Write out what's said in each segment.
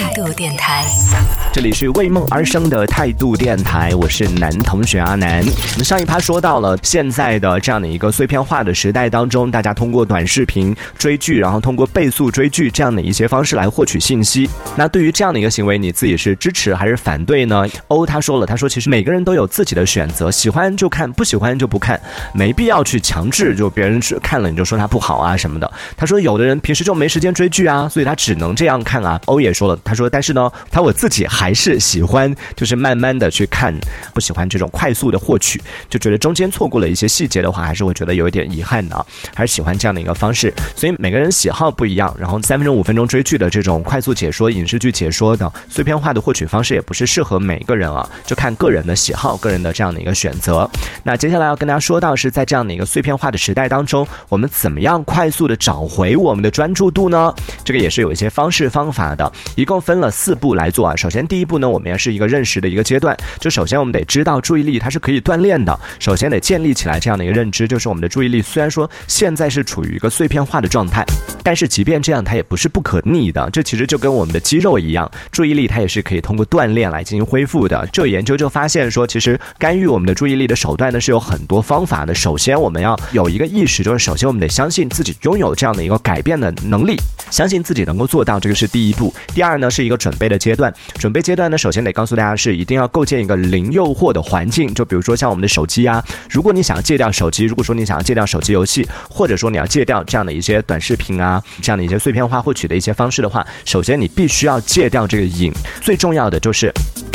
态度电台，这里是为梦而生的态度电台，我是男同学阿南。我们上一趴说到了现在的这样的一个碎片化的时代当中，大家通过短视频追剧，然后通过倍速追剧这样的一些方式来获取信息。那对于这样的一个行为，你自己是支持还是反对呢？欧他说了，他说其实每个人都有自己的选择，喜欢就看，不喜欢就不看，没必要去强制，就别人是看了你就说他不好啊什么的。他说有的人平时就没时间追剧啊，所以他只能这样看啊。欧也说了，他说但是呢，他我自己还是喜欢，就是慢慢的去看，不喜欢这种快速的获取，就觉得中间错过了一些细节的话，还是会觉得有一点遗憾的啊，还是喜欢这样的一个方式。所以每个人喜好不一样，然后三分钟、五分钟追剧的这种快速解说、影视剧解说的碎片化的获取方式，也不是适合每个人啊，就看个人的喜好、个人的这样的一个选择。那接下来要跟大家说到，是在这样的一个碎片化的时代当中，我们怎么样快速的找回我们的专注度呢？这个也是有一些方式方法的，一共分了四步来做啊。首先第一步呢，我们也是一个认识的一个阶段，就首先我们得知道注意力它是可以锻炼的，首先得建立起来这样的一个认知，就是我们的注意力虽然说现在是处于一个碎片化的状态，但是即便这样，它也不是不可逆的。这其实就跟我们的肌肉一样，注意力它也是可以通过锻炼来进行恢复的。这研究就发现说，其实干预我们的注意力的手段呢是有很多方法的。首先我们要有一个意识，就是首先我们得相信自己拥有这样的一个改变的能力，相信自己能够做到，这个是第一步。第二呢是一个准备的阶段，准备阶段呢首先得告诉大家是一定要构建一个零诱惑的环境，就比如说像我们的手机啊，如果你想要戒掉手机，如果说你想要戒掉手机游戏，或者说你要戒掉这样的一些短视频啊，这样的一些碎片化获取的一些方式的话，首先你必须要戒掉这个瘾，最重要的就是。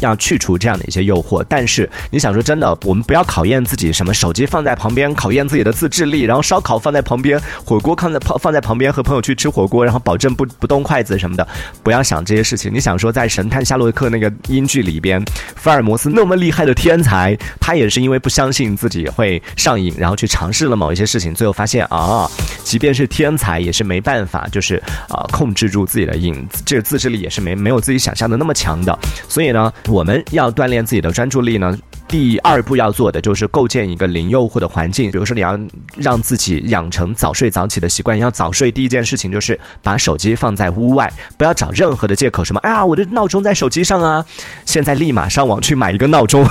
要去除这样的一些诱惑，但是你想说真的，我们不要考验自己，什么手机放在旁边考验自己的自制力，然后烧烤放在旁边，火锅放在放放在旁边和朋友去吃火锅，然后保证不不动筷子什么的，不要想这些事情。你想说在《神探夏洛克》那个英剧里边，福尔摩斯那么厉害的天才，他也是因为不相信自己会上瘾，然后去尝试了某一些事情，最后发现啊，即便是天才也是没办法，就是啊控制住自己的瘾，这个自制力也是没没有自己想象的那么强的，所以呢。我们要锻炼自己的专注力呢，第二步要做的就是构建一个零诱惑的环境。比如说，你要让自己养成早睡早起的习惯。要早睡，第一件事情就是把手机放在屋外，不要找任何的借口，什么哎呀，我的闹钟在手机上啊！现在立马上网去买一个闹钟，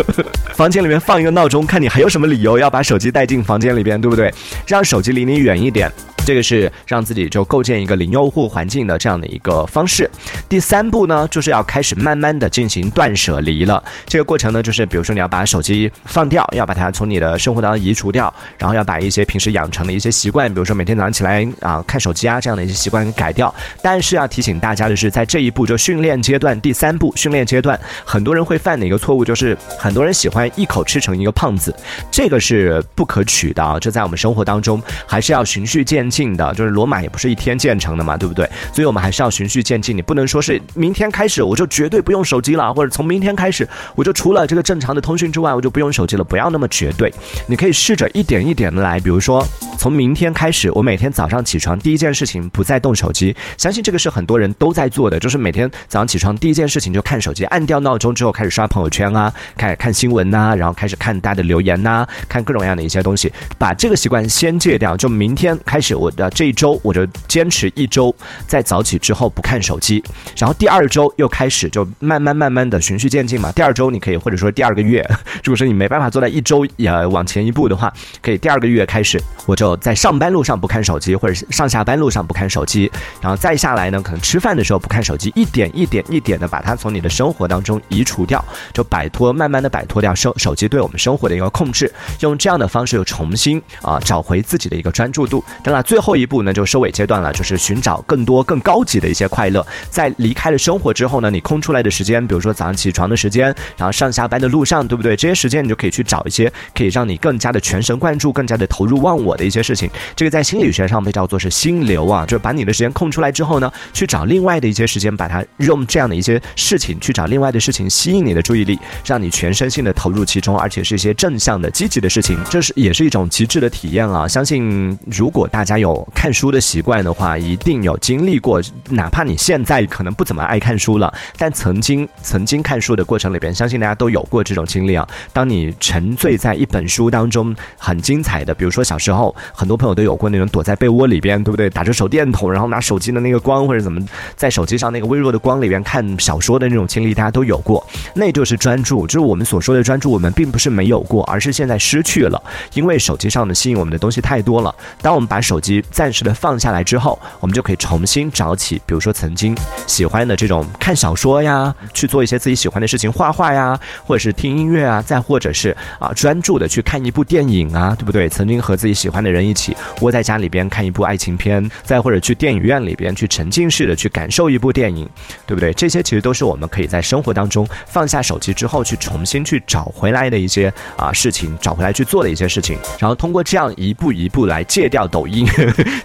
房间里面放一个闹钟，看你还有什么理由要把手机带进房间里边，对不对？让手机离你远一点。这个是让自己就构建一个零用户环境的这样的一个方式。第三步呢，就是要开始慢慢的进行断舍离了。这个过程呢，就是比如说你要把手机放掉，要把它从你的生活当中移除掉，然后要把一些平时养成的一些习惯，比如说每天早上起来啊看手机啊这样的一些习惯改掉。但是要提醒大家的是，在这一步就训练阶段第三步训练阶段，很多人会犯的一个错误就是很多人喜欢一口吃成一个胖子，这个是不可取的啊！这在我们生活当中还是要循序渐进。进的，就是罗马也不是一天建成的嘛，对不对？所以我们还是要循序渐进，你不能说是明天开始我就绝对不用手机了，或者从明天开始我就除了这个正常的通讯之外，我就不用手机了，不要那么绝对。你可以试着一点一点的来，比如说从明天开始，我每天早上起床第一件事情不再动手机，相信这个是很多人都在做的，就是每天早上起床第一件事情就看手机，按掉闹钟之后开始刷朋友圈啊，开始看新闻呐，然后开始看大家的留言呐，看各种各样的一些东西，把这个习惯先戒掉，就明天开始我。的这一周我就坚持一周，在早起之后不看手机，然后第二周又开始就慢慢慢慢的循序渐进嘛。第二周你可以或者说第二个月，如果说你没办法做到一周也往前一步的话，可以第二个月开始，我就在上班路上不看手机，或者是上下班路上不看手机，然后再下来呢，可能吃饭的时候不看手机，一点一点一点的把它从你的生活当中移除掉，就摆脱慢慢的摆脱掉手手机对我们生活的一个控制，用这样的方式又重新啊找回自己的一个专注度。当然最后一步呢，就收尾阶段了，就是寻找更多更高级的一些快乐。在离开了生活之后呢，你空出来的时间，比如说早上起床的时间，然后上下班的路上，对不对？这些时间你就可以去找一些可以让你更加的全神贯注、更加的投入忘我的一些事情。这个在心理学上被叫做是心流啊，就是把你的时间空出来之后呢，去找另外的一些时间，把它用这样的一些事情去找另外的事情吸引你的注意力，让你全身心的投入其中，而且是一些正向的、积极的事情。这是也是一种极致的体验啊！相信如果大家。有看书的习惯的话，一定有经历过，哪怕你现在可能不怎么爱看书了，但曾经曾经看书的过程里边，相信大家都有过这种经历啊。当你沉醉在一本书当中，很精彩的，比如说小时候，很多朋友都有过那种躲在被窝里边，对不对？打着手电筒，然后拿手机的那个光或者怎么，在手机上那个微弱的光里边看小说的那种经历，大家都有过。那就是专注，就是我们所说的专注，我们并不是没有过，而是现在失去了，因为手机上的吸引我们的东西太多了。当我们把手机暂时的放下来之后，我们就可以重新找起，比如说曾经喜欢的这种看小说呀，去做一些自己喜欢的事情，画画呀，或者是听音乐啊，再或者是啊专注的去看一部电影啊，对不对？曾经和自己喜欢的人一起窝在家里边看一部爱情片，再或者去电影院里边去沉浸式的去感受一部电影，对不对？这些其实都是我们可以在生活当中放下手机之后去重新去找回来的一些啊事情，找回来去做的一些事情，然后通过这样一步一步来戒掉抖音，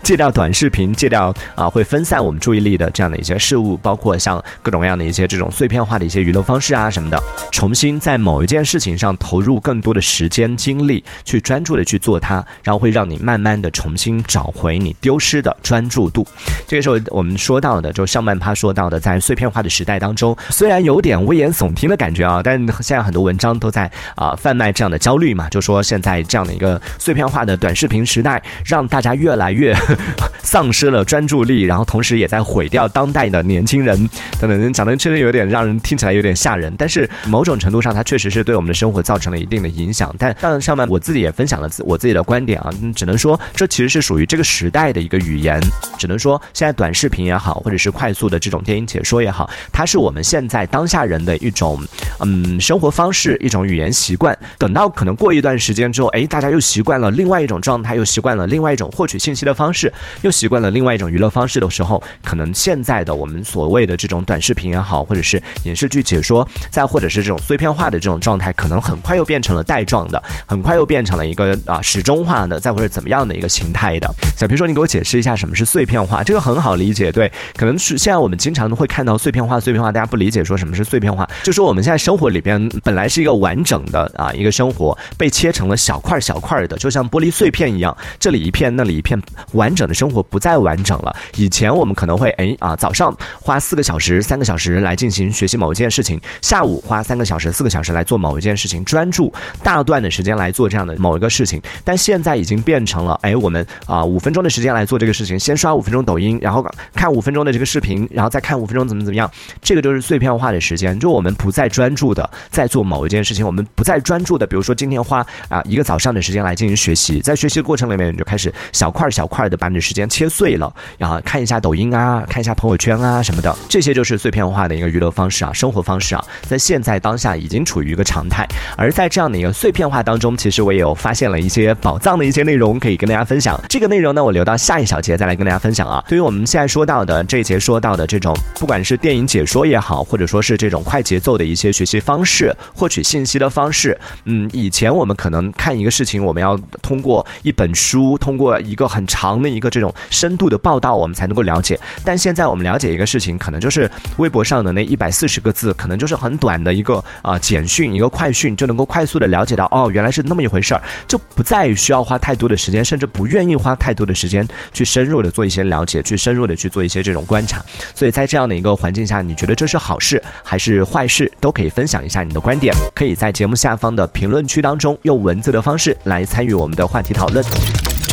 戒掉短视频，戒掉啊会分散我们注意力的这样的一些事物，包括像各种各样的一些这种碎片化的一些娱乐方式啊什么的，重新在某一件事情上投入更多的时间精力，去专注的去做它，然后会让你慢慢的重新找回你丢失的专注度。这个时候我们说到的，就上半趴说到的，在碎片化的时代当中，虽然有点危言耸听的感觉啊，但现在很多文章都在啊贩卖这样的焦虑嘛，就说现在这样的一个碎片化的短视频。时代，让大家越来来越 丧失了专注力，然后同时也在毁掉当代的年轻人等等，讲的确实有点让人听起来有点吓人，但是某种程度上，它确实是对我们的生活造成了一定的影响。但但，上面我自己也分享了自我自己的观点啊，只能说这其实是属于这个时代的一个语言，只能说现在短视频也好，或者是快速的这种电影解说也好，它是我们现在当下人的一种嗯生活方式，一种语言习惯。等到可能过一段时间之后，哎，大家又习惯了另外一种状态，又习惯了另外一种获取信息的方式，又习惯了另外一种娱乐方式的时候，可能现在的我们所谓的这种短视频也好，或者是影视剧解说，再或者是这种碎片化的这种状态，可能很快又变成了带状的，很快又变成了一个啊时钟化的，再或者怎么样的一个形态的。小皮说，你给我解释一下什么是碎片化？这个很好理解，对，可能是现在我们经常会看到碎片化，碎片化，大家不理解说什么是碎片化，就说我们现在生活里边本来是一个完整的啊一个生活，被切成了小块小块的，就像玻璃碎片一样，这里一片，那里一片，完整的生活不再完整了。以前我们可能会哎啊早上花四个小时、三个小时来进行学习某一件事情，下午花三个小时、四个小时来做某一件事情，专注大段的时间来做这样的某一个事情。但现在已经变成了哎我们啊五分钟的时间来做这个事情，先刷五分钟抖音，然后看五分钟的这个视频，然后再看五分钟怎么怎么样，这个就是碎片化的时间，就我们不再专注的在做某一件事情，我们不再专注的，比如说今天花啊一个早上的时间来进行学习，在学习的过程里面你就开始小块小块的把你的时间切碎了，然后看一下抖音啊，看一下朋友圈啊什么的，这些就是碎片化的一个娱乐方式啊，生活方式啊，在现在当下已经处于一个常态。而在这样的一个碎片化当中，其实我也有发现了一些宝藏的一些内容可以跟大家分享。这个内容呢，我留到下一小节再来跟大家分享啊。对于我们现在说到的这一节说到的这种，不管是电影解说也好，或者说是这种快节奏的一些学习方式、获取信息的方式，嗯，以前我们可能看一个事情，我们要通过一本书，通过一个很长的一个这种深度的报道，我们才能够了解。但现在我们了解一个事情，可能就是微博上的那一百四十个字，可能就是很短的一个啊简讯，一个快讯，就能够快速的了解到哦，原来是那么一回事儿，就不再需要花太多的时间，甚至不愿意花太多的时间去深入的做一些了解，去深入的去做一些这种观察。所以在这样的一个环境下，你觉得这是好事还是坏事，都可以分享一下你的观点，可以在节目下方的评论区当中用文字的方式来参与我们的话题讨论。